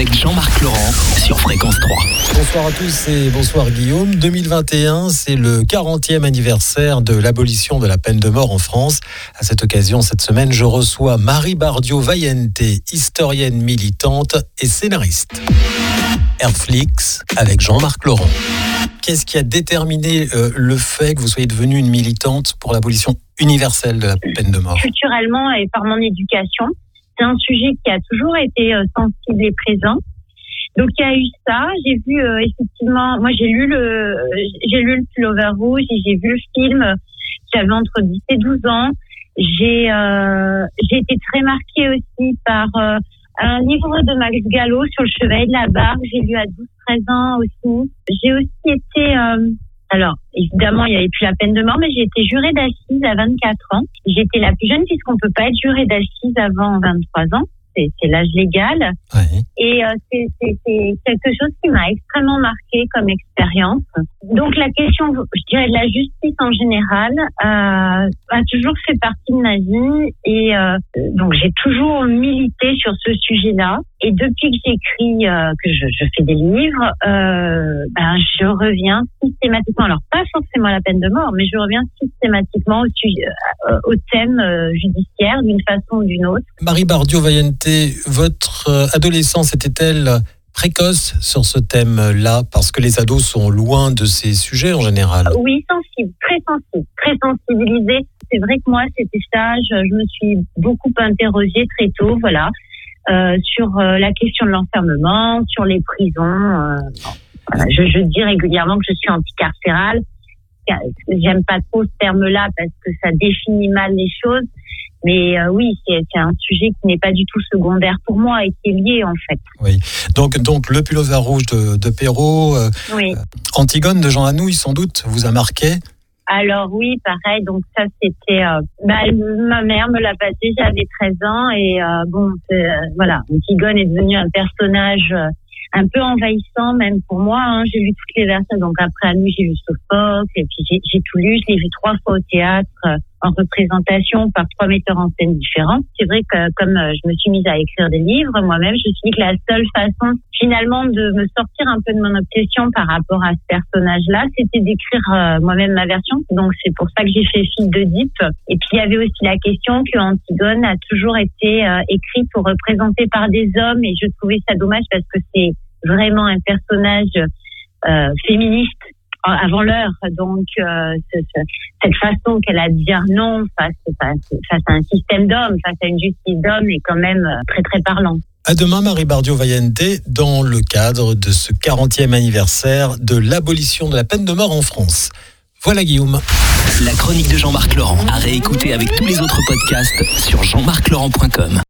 avec Jean-Marc Laurent sur Fréquence 3. Bonsoir à tous et bonsoir Guillaume. 2021, c'est le 40e anniversaire de l'abolition de la peine de mort en France. À cette occasion, cette semaine, je reçois Marie Bardio Vayente, historienne militante et scénariste. Airflix avec Jean-Marc Laurent. Qu'est-ce qui a déterminé euh, le fait que vous soyez devenue une militante pour l'abolition universelle de la peine de mort? Culturellement et par mon éducation, c'est un sujet qui a toujours été euh, sensible et présent. Donc il y a eu ça. J'ai vu euh, effectivement, moi j'ai lu le, j'ai lu le pullover rouge et j'ai vu le film. J'avais entre 10 et 12 ans. J'ai, euh, j'ai été très marquée aussi par un livre de Max Gallo sur le chevet de la barque. J'ai lu à 12-13 ans aussi. J'ai aussi été alors, évidemment, il n'y avait plus la peine de mort, mais j'ai été jurée d'assises à 24 ans. J'étais la plus jeune puisqu'on peut pas être jurée d'assises avant 23 ans. C'est l'âge légal. Et euh, c'est quelque chose qui m'a extrêmement marqué comme expérience. Donc la question, je dirais, de la justice en général euh, a toujours fait partie de ma vie. Et euh, donc j'ai toujours milité sur ce sujet-là. Et depuis que j'écris, que je, fais des livres, ben, je reviens systématiquement, alors pas forcément à la peine de mort, mais je reviens systématiquement au, au thème judiciaire d'une façon ou d'une autre. Marie Bardio-Vayente, votre adolescence était-elle précoce sur ce thème-là parce que les ados sont loin de ces sujets en général Oui, sensible, très sensible, très sensibilisée. C'est vrai que moi, c'était stage, je me suis beaucoup interrogée très tôt, voilà. Euh, sur euh, la question de l'enfermement, sur les prisons. Euh, je, je, dis régulièrement que je suis anticarcérale. J'aime pas trop ce terme-là parce que ça définit mal les choses. Mais oui, c'est un sujet qui n'est pas du tout secondaire pour moi et qui est lié en fait. Oui. Donc, donc le pullover rouge de, de Perrault, oui. Antigone de Jean Anouilh, sans doute, vous a marqué alors oui, pareil. Donc ça, c'était euh, bah, ma mère me l'a passé. J'avais 13 ans et euh, bon, euh, voilà, Antigone est devenu un personnage euh, un peu envahissant même pour moi. Hein. J'ai lu toutes les versions. Donc après à j'ai lu Sophocle et puis j'ai tout lu. Je l'ai vu trois fois au théâtre en représentation par trois metteurs en scène différents. C'est vrai que comme euh, je me suis mise à écrire des livres moi-même, je me suis dit que la seule façon finalement de me sortir un peu de mon obsession par rapport à ce personnage-là, c'était d'écrire euh, moi-même ma version. Donc c'est pour ça que j'ai fait Fille de Deep. Et puis il y avait aussi la question que Antigone a toujours été euh, écrite ou représentée par des hommes et je trouvais ça dommage parce que c'est vraiment un personnage euh, féministe avant l'heure. Donc, euh, cette façon qu'elle a de dire non face, face à un système d'hommes, face à une justice d'hommes, est quand même euh, très, très parlant. À demain, Marie Bardio Vayente, dans le cadre de ce 40e anniversaire de l'abolition de la peine de mort en France. Voilà Guillaume. La chronique de Jean-Marc Laurent, à réécouter avec tous les autres podcasts sur jean-marc-laurent.com.